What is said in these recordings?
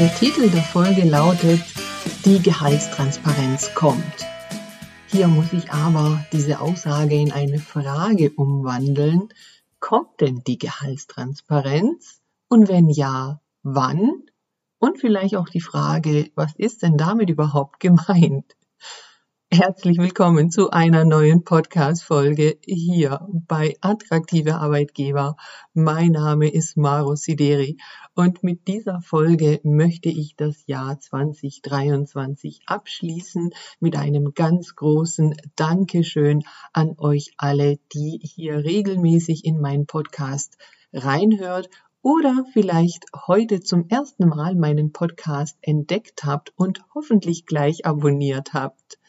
Der Titel der Folge lautet Die Gehaltstransparenz kommt. Hier muss ich aber diese Aussage in eine Frage umwandeln. Kommt denn die Gehaltstransparenz? Und wenn ja, wann? Und vielleicht auch die Frage, was ist denn damit überhaupt gemeint? Herzlich willkommen zu einer neuen Podcast-Folge hier bei Attraktive Arbeitgeber. Mein Name ist Maro Sideri und mit dieser Folge möchte ich das Jahr 2023 abschließen mit einem ganz großen Dankeschön an euch alle, die hier regelmäßig in meinen Podcast reinhört oder vielleicht heute zum ersten Mal meinen Podcast entdeckt habt und hoffentlich gleich abonniert habt.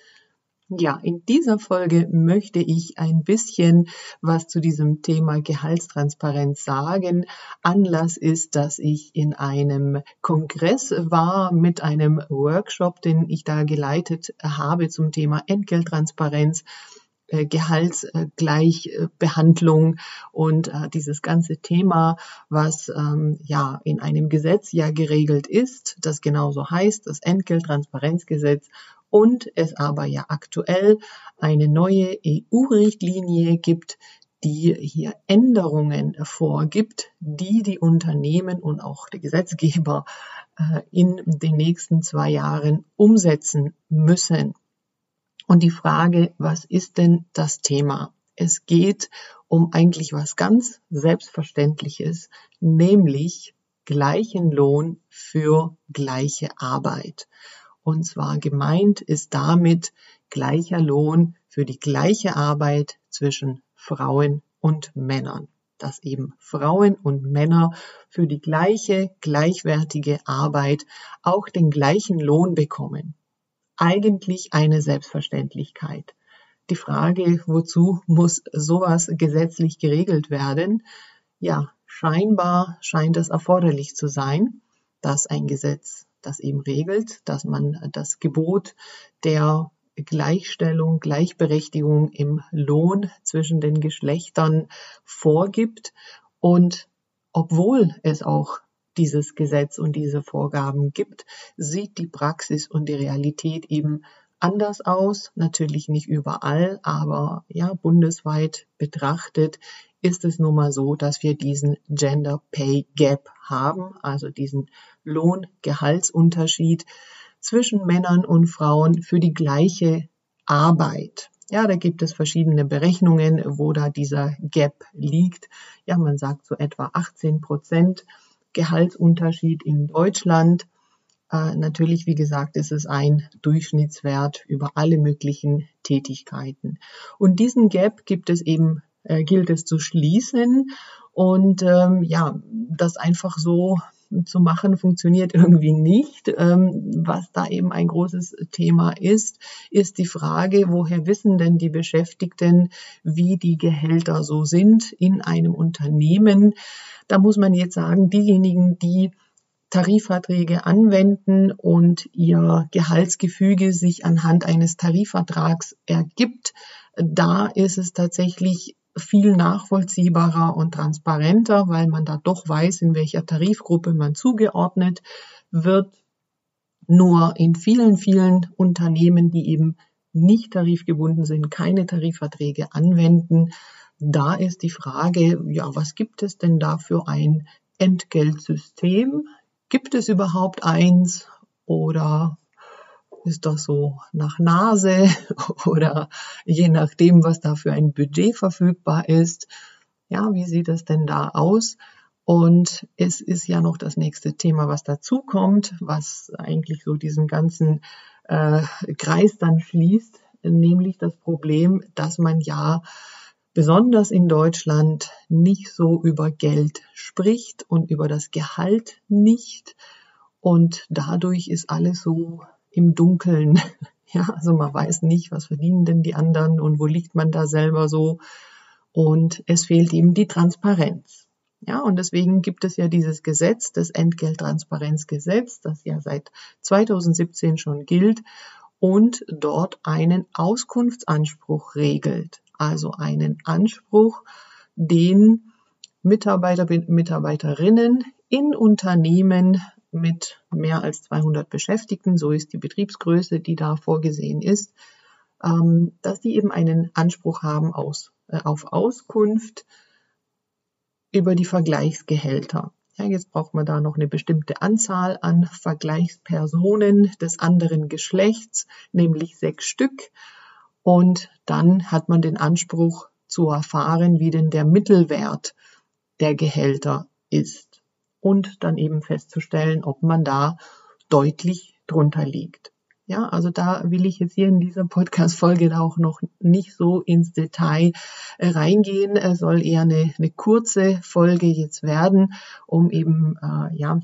Ja, in dieser Folge möchte ich ein bisschen was zu diesem Thema Gehaltstransparenz sagen. Anlass ist, dass ich in einem Kongress war mit einem Workshop, den ich da geleitet habe zum Thema Entgelttransparenz. Äh, Gehaltsgleichbehandlung und äh, dieses ganze Thema, was ähm, ja in einem Gesetz ja geregelt ist, das genauso heißt, das Entgelttransparenzgesetz und es aber ja aktuell eine neue EU-Richtlinie gibt, die hier Änderungen vorgibt, die die Unternehmen und auch der Gesetzgeber äh, in den nächsten zwei Jahren umsetzen müssen. Und die Frage, was ist denn das Thema? Es geht um eigentlich was ganz Selbstverständliches, nämlich gleichen Lohn für gleiche Arbeit. Und zwar gemeint ist damit gleicher Lohn für die gleiche Arbeit zwischen Frauen und Männern. Dass eben Frauen und Männer für die gleiche, gleichwertige Arbeit auch den gleichen Lohn bekommen. Eigentlich eine Selbstverständlichkeit. Die Frage, wozu muss sowas gesetzlich geregelt werden? Ja, scheinbar scheint es erforderlich zu sein, dass ein Gesetz das eben regelt, dass man das Gebot der Gleichstellung, Gleichberechtigung im Lohn zwischen den Geschlechtern vorgibt. Und obwohl es auch dieses Gesetz und diese Vorgaben gibt, sieht die Praxis und die Realität eben anders aus. Natürlich nicht überall, aber ja, bundesweit betrachtet ist es nun mal so, dass wir diesen Gender Pay Gap haben, also diesen Lohn-Gehaltsunterschied zwischen Männern und Frauen für die gleiche Arbeit. Ja, da gibt es verschiedene Berechnungen, wo da dieser Gap liegt. Ja, man sagt so etwa 18 Prozent Gehaltsunterschied in Deutschland. Äh, natürlich, wie gesagt, ist es ein Durchschnittswert über alle möglichen Tätigkeiten. Und diesen Gap gibt es eben äh, gilt es zu schließen. Und ähm, ja, das einfach so zu machen, funktioniert irgendwie nicht. Ähm, was da eben ein großes Thema ist, ist die Frage, woher wissen denn die Beschäftigten, wie die Gehälter so sind in einem Unternehmen. Da muss man jetzt sagen, diejenigen, die Tarifverträge anwenden und ihr Gehaltsgefüge sich anhand eines Tarifvertrags ergibt, da ist es tatsächlich viel nachvollziehbarer und transparenter, weil man da doch weiß, in welcher Tarifgruppe man zugeordnet wird. Nur in vielen, vielen Unternehmen, die eben nicht tarifgebunden sind, keine Tarifverträge anwenden, da ist die Frage, ja, was gibt es denn da für ein Entgeltsystem? Gibt es überhaupt eins oder ist das so nach Nase oder je nachdem, was da für ein Budget verfügbar ist. Ja, wie sieht es denn da aus? Und es ist ja noch das nächste Thema, was dazu kommt, was eigentlich so diesen ganzen äh, Kreis dann schließt, nämlich das Problem, dass man ja besonders in Deutschland nicht so über Geld spricht und über das Gehalt nicht. Und dadurch ist alles so im Dunkeln. Ja, also man weiß nicht, was verdienen denn die anderen und wo liegt man da selber so. Und es fehlt eben die Transparenz. Ja, und deswegen gibt es ja dieses Gesetz, das Entgelttransparenzgesetz, das ja seit 2017 schon gilt und dort einen Auskunftsanspruch regelt. Also einen Anspruch, den Mitarbeiter, Mitarbeiterinnen in Unternehmen mit mehr als 200 Beschäftigten, so ist die Betriebsgröße, die da vorgesehen ist, ähm, dass die eben einen Anspruch haben aus, äh, auf Auskunft über die Vergleichsgehälter. Ja, jetzt braucht man da noch eine bestimmte Anzahl an Vergleichspersonen des anderen Geschlechts, nämlich sechs Stück. Und dann hat man den Anspruch zu erfahren, wie denn der Mittelwert der Gehälter ist. Und dann eben festzustellen, ob man da deutlich drunter liegt. Ja, also da will ich jetzt hier in dieser Podcast-Folge auch noch nicht so ins Detail äh, reingehen. Es soll eher eine, eine kurze Folge jetzt werden, um eben, äh, ja,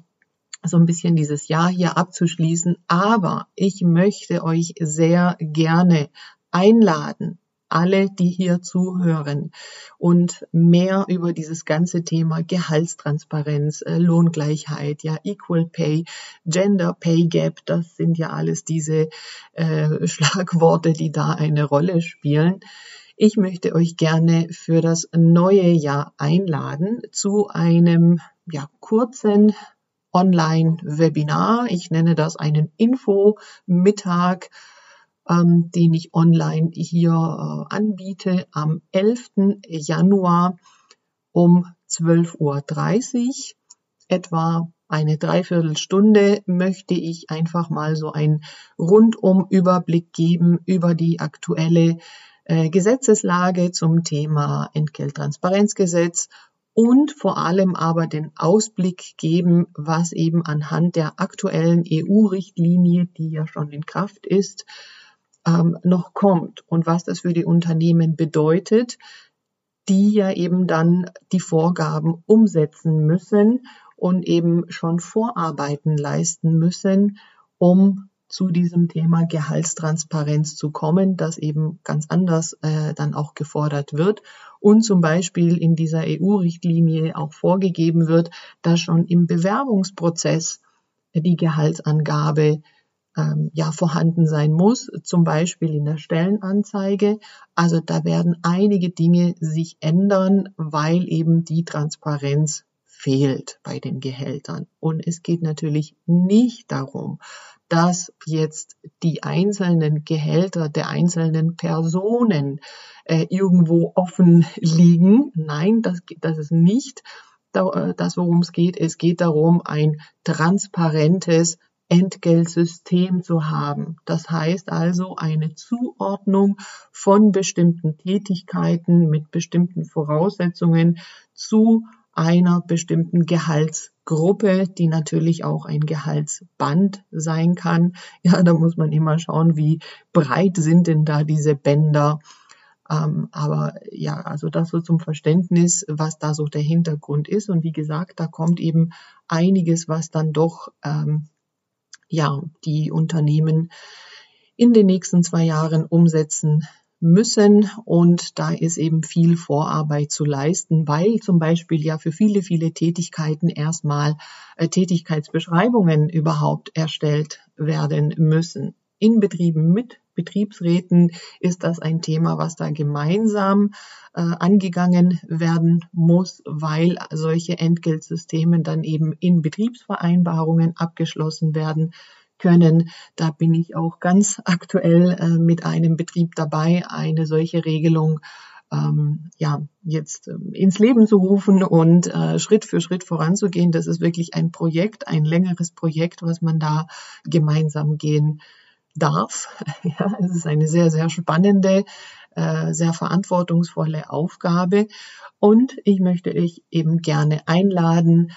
so ein bisschen dieses Jahr hier abzuschließen. Aber ich möchte euch sehr gerne einladen, alle, die hier zuhören und mehr über dieses ganze Thema Gehaltstransparenz, äh, Lohngleichheit, ja, Equal Pay, Gender Pay Gap, das sind ja alles diese äh, Schlagworte, die da eine Rolle spielen. Ich möchte euch gerne für das neue Jahr einladen zu einem ja, kurzen Online-Webinar. Ich nenne das einen Info-Mittag ähm, den ich online hier äh, anbiete am 11. Januar um 12.30 Uhr. Etwa eine Dreiviertelstunde möchte ich einfach mal so einen Rundum-Überblick geben über die aktuelle äh, Gesetzeslage zum Thema Entgelttransparenzgesetz und vor allem aber den Ausblick geben, was eben anhand der aktuellen EU-Richtlinie, die ja schon in Kraft ist, ähm, noch kommt und was das für die Unternehmen bedeutet, die ja eben dann die Vorgaben umsetzen müssen und eben schon Vorarbeiten leisten müssen, um zu diesem Thema Gehaltstransparenz zu kommen, das eben ganz anders äh, dann auch gefordert wird und zum Beispiel in dieser EU-Richtlinie auch vorgegeben wird, dass schon im Bewerbungsprozess die Gehaltsangabe ähm, ja vorhanden sein muss, zum Beispiel in der Stellenanzeige. Also da werden einige Dinge sich ändern, weil eben die Transparenz fehlt bei den Gehältern. Und es geht natürlich nicht darum, dass jetzt die einzelnen Gehälter der einzelnen Personen äh, irgendwo offen liegen. Nein, das, das ist nicht äh, das, worum es geht. Es geht darum, ein transparentes Entgeltsystem zu haben. Das heißt also eine Zuordnung von bestimmten Tätigkeiten mit bestimmten Voraussetzungen zu einer bestimmten Gehaltsgruppe, die natürlich auch ein Gehaltsband sein kann. Ja, da muss man immer schauen, wie breit sind denn da diese Bänder. Ähm, aber ja, also das so zum Verständnis, was da so der Hintergrund ist. Und wie gesagt, da kommt eben einiges, was dann doch ähm, ja, die Unternehmen in den nächsten zwei Jahren umsetzen müssen. Und da ist eben viel Vorarbeit zu leisten, weil zum Beispiel ja für viele, viele Tätigkeiten erstmal äh, Tätigkeitsbeschreibungen überhaupt erstellt werden müssen. In Betrieben mit Betriebsräten ist das ein Thema, was da gemeinsam äh, angegangen werden muss, weil solche Entgeltsysteme dann eben in Betriebsvereinbarungen abgeschlossen werden können. Da bin ich auch ganz aktuell äh, mit einem Betrieb dabei, eine solche Regelung ähm, ja jetzt ähm, ins Leben zu rufen und äh, Schritt für Schritt voranzugehen. Das ist wirklich ein Projekt, ein längeres Projekt, was man da gemeinsam gehen darf. Ja, es ist eine sehr, sehr spannende, äh, sehr verantwortungsvolle Aufgabe. Und ich möchte euch eben gerne einladen,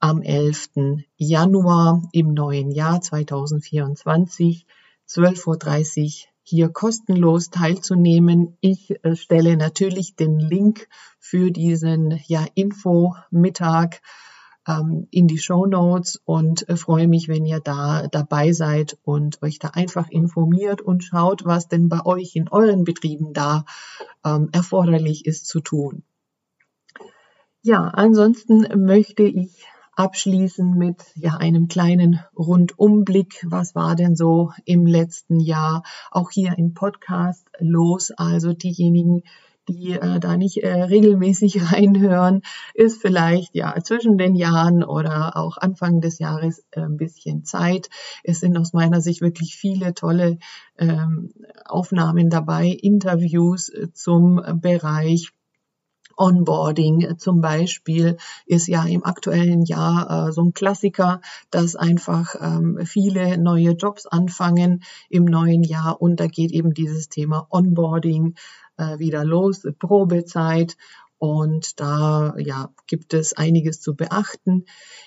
am 11. Januar im neuen Jahr 2024, 12.30 Uhr hier kostenlos teilzunehmen. Ich äh, stelle natürlich den Link für diesen ja, Info-Mittag in die Show Notes und äh, freue mich, wenn ihr da dabei seid und euch da einfach informiert und schaut, was denn bei euch in euren Betrieben da ähm, erforderlich ist zu tun. Ja, ansonsten möchte ich abschließen mit ja einem kleinen Rundumblick. Was war denn so im letzten Jahr auch hier im Podcast los? Also diejenigen, die äh, da nicht äh, regelmäßig reinhören, ist vielleicht ja zwischen den Jahren oder auch Anfang des Jahres äh, ein bisschen Zeit. Es sind aus meiner Sicht wirklich viele tolle ähm, Aufnahmen dabei, Interviews äh, zum Bereich Onboarding zum Beispiel ist ja im aktuellen Jahr äh, so ein Klassiker, dass einfach ähm, viele neue Jobs anfangen im neuen Jahr und da geht eben dieses Thema Onboarding wieder los, Probezeit und da ja, gibt es einiges zu beachten.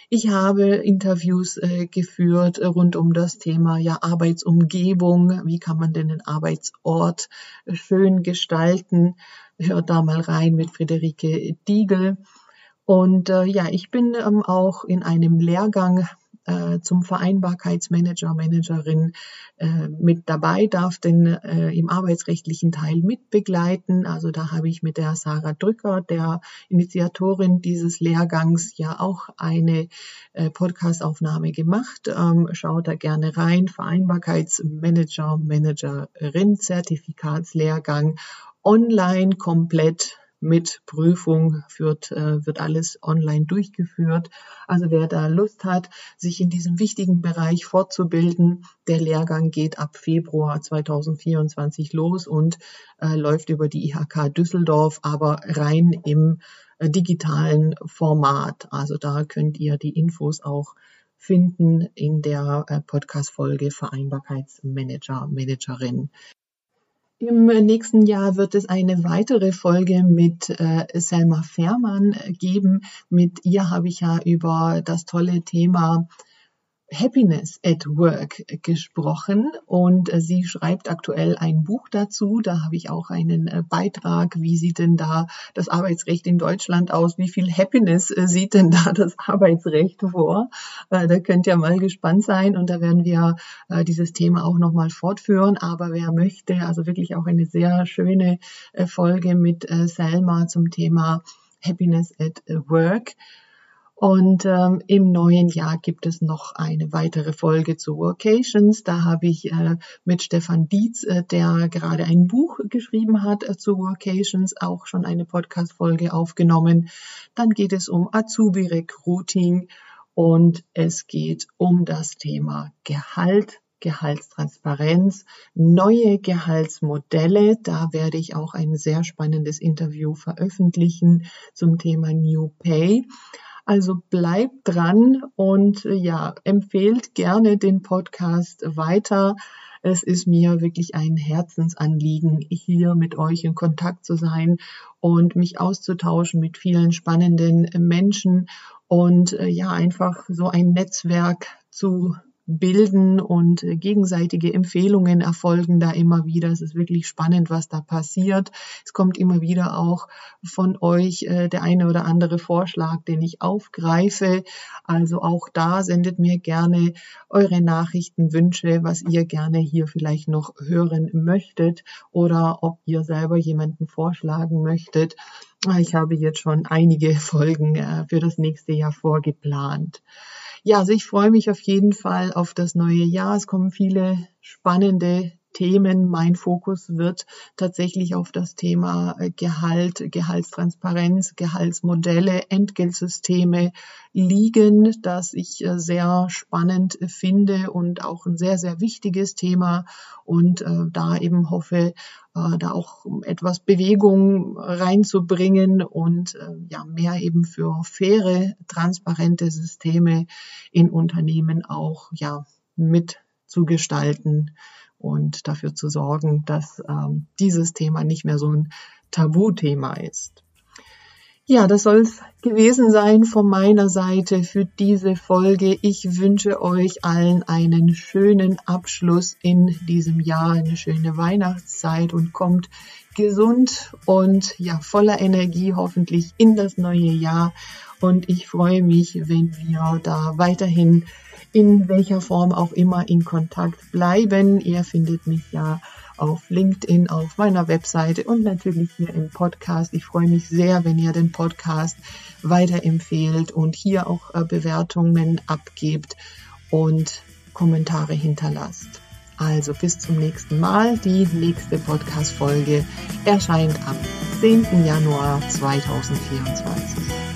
Ich habe Interviews äh, geführt rund um das Thema ja, Arbeitsumgebung. Wie kann man denn den Arbeitsort schön gestalten? Hört da mal rein mit Friederike Diegel. Und äh, ja, ich bin ähm, auch in einem Lehrgang äh, zum Vereinbarkeitsmanager, Managerin äh, mit dabei, darf den äh, im arbeitsrechtlichen Teil mitbegleiten. Also da habe ich mit der Sarah Drücker, der Initiatorin dieses Lehrgangs, ja auch eine äh, Podcastaufnahme gemacht. Ähm, schaut da gerne rein. Vereinbarkeitsmanager, Managerin, Zertifikatslehrgang online komplett mit Prüfung wird, äh, wird alles online durchgeführt. Also wer da Lust hat, sich in diesem wichtigen Bereich fortzubilden, der Lehrgang geht ab Februar 2024 los und äh, läuft über die IHK Düsseldorf, aber rein im äh, digitalen Format. Also da könnt ihr die Infos auch finden in der Podcast-Folge Vereinbarkeitsmanager, Managerin. Im nächsten Jahr wird es eine weitere Folge mit äh, Selma Fährmann geben. Mit ihr habe ich ja über das tolle Thema Happiness at Work gesprochen und äh, sie schreibt aktuell ein Buch dazu. Da habe ich auch einen äh, Beitrag. Wie sieht denn da das Arbeitsrecht in Deutschland aus? Wie viel Happiness äh, sieht denn da das Arbeitsrecht vor? Da könnt ihr mal gespannt sein und da werden wir dieses Thema auch nochmal fortführen. Aber wer möchte, also wirklich auch eine sehr schöne Folge mit Selma zum Thema Happiness at Work. Und ähm, im neuen Jahr gibt es noch eine weitere Folge zu Workations. Da habe ich äh, mit Stefan Dietz, äh, der gerade ein Buch geschrieben hat äh, zu Workations, auch schon eine Podcast-Folge aufgenommen. Dann geht es um Azubi-Recruiting und es geht um das Thema Gehalt. Gehaltstransparenz, neue Gehaltsmodelle. Da werde ich auch ein sehr spannendes Interview veröffentlichen zum Thema New Pay. Also bleibt dran und äh, ja, empfehlt gerne den Podcast weiter. Es ist mir wirklich ein Herzensanliegen, hier mit euch in Kontakt zu sein und mich auszutauschen mit vielen spannenden Menschen und äh, ja, einfach so ein Netzwerk zu bilden und äh, gegenseitige Empfehlungen erfolgen da immer wieder. Es ist wirklich spannend, was da passiert. Es kommt immer wieder auch von euch äh, der eine oder andere Vorschlag, den ich aufgreife. Also auch da sendet mir gerne eure Nachrichten, Wünsche, was ihr gerne hier vielleicht noch hören möchtet oder ob ihr selber jemanden vorschlagen möchtet. Ich habe jetzt schon einige Folgen äh, für das nächste Jahr vorgeplant. Ja, also ich freue mich auf jeden Fall auf das neue Jahr. Es kommen viele spannende Themen. Mein Fokus wird tatsächlich auf das Thema äh, Gehalt, Gehaltstransparenz, Gehaltsmodelle, Entgeltsysteme liegen, das ich äh, sehr spannend finde und auch ein sehr, sehr wichtiges Thema und äh, da eben hoffe, äh, da auch etwas Bewegung reinzubringen und äh, ja mehr eben für faire, transparente Systeme in Unternehmen auch ja mitzugestalten und dafür zu sorgen, dass ähm, dieses Thema nicht mehr so ein Tabuthema ist. Ja, das soll es gewesen sein von meiner Seite für diese Folge. Ich wünsche euch allen einen schönen Abschluss in diesem Jahr, eine schöne Weihnachtszeit und kommt gesund und ja voller Energie hoffentlich in das neue Jahr. Und ich freue mich, wenn wir da weiterhin in welcher Form auch immer in Kontakt bleiben. Ihr findet mich ja auf LinkedIn, auf meiner Webseite und natürlich hier im Podcast. Ich freue mich sehr, wenn ihr den Podcast weiterempfehlt und hier auch äh, Bewertungen abgebt und Kommentare hinterlasst. Also bis zum nächsten Mal. Die nächste Podcast-Folge erscheint am 10. Januar 2024.